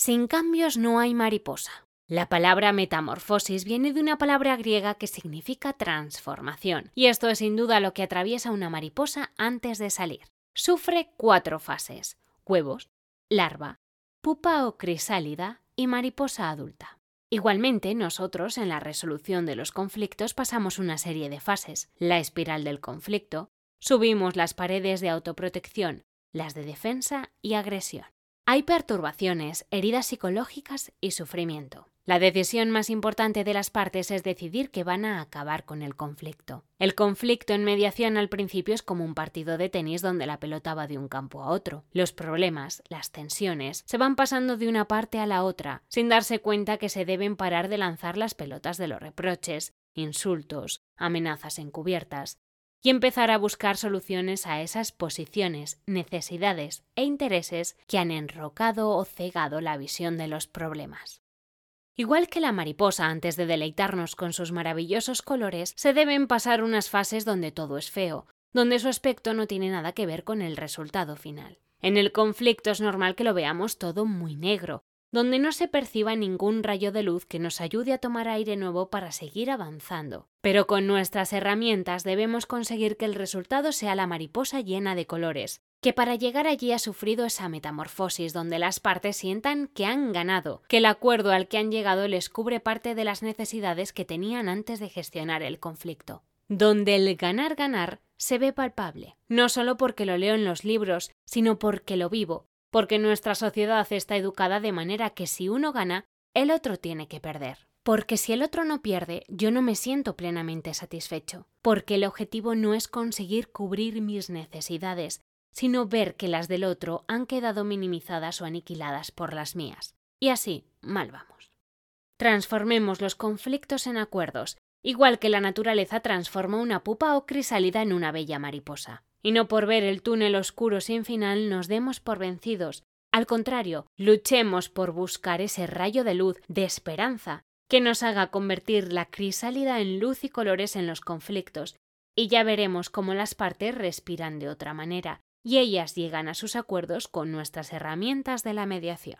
Sin cambios no hay mariposa. La palabra metamorfosis viene de una palabra griega que significa transformación, y esto es sin duda lo que atraviesa una mariposa antes de salir. Sufre cuatro fases: huevos, larva, pupa o crisálida y mariposa adulta. Igualmente, nosotros en la resolución de los conflictos pasamos una serie de fases. La espiral del conflicto, subimos las paredes de autoprotección, las de defensa y agresión. Hay perturbaciones, heridas psicológicas y sufrimiento. La decisión más importante de las partes es decidir que van a acabar con el conflicto. El conflicto en mediación al principio es como un partido de tenis donde la pelota va de un campo a otro. Los problemas, las tensiones, se van pasando de una parte a la otra, sin darse cuenta que se deben parar de lanzar las pelotas de los reproches, insultos, amenazas encubiertas, y empezar a buscar soluciones a esas posiciones, necesidades e intereses que han enrocado o cegado la visión de los problemas. Igual que la mariposa antes de deleitarnos con sus maravillosos colores, se deben pasar unas fases donde todo es feo, donde su aspecto no tiene nada que ver con el resultado final. En el conflicto es normal que lo veamos todo muy negro, donde no se perciba ningún rayo de luz que nos ayude a tomar aire nuevo para seguir avanzando. Pero con nuestras herramientas debemos conseguir que el resultado sea la mariposa llena de colores, que para llegar allí ha sufrido esa metamorfosis donde las partes sientan que han ganado, que el acuerdo al que han llegado les cubre parte de las necesidades que tenían antes de gestionar el conflicto. Donde el ganar ganar se ve palpable, no solo porque lo leo en los libros, sino porque lo vivo, porque nuestra sociedad está educada de manera que si uno gana, el otro tiene que perder. Porque si el otro no pierde, yo no me siento plenamente satisfecho, porque el objetivo no es conseguir cubrir mis necesidades, sino ver que las del otro han quedado minimizadas o aniquiladas por las mías. Y así, mal vamos. Transformemos los conflictos en acuerdos, igual que la naturaleza transforma una pupa o crisálida en una bella mariposa y no por ver el túnel oscuro sin final nos demos por vencidos. Al contrario, luchemos por buscar ese rayo de luz, de esperanza, que nos haga convertir la crisálida en luz y colores en los conflictos, y ya veremos cómo las partes respiran de otra manera, y ellas llegan a sus acuerdos con nuestras herramientas de la mediación.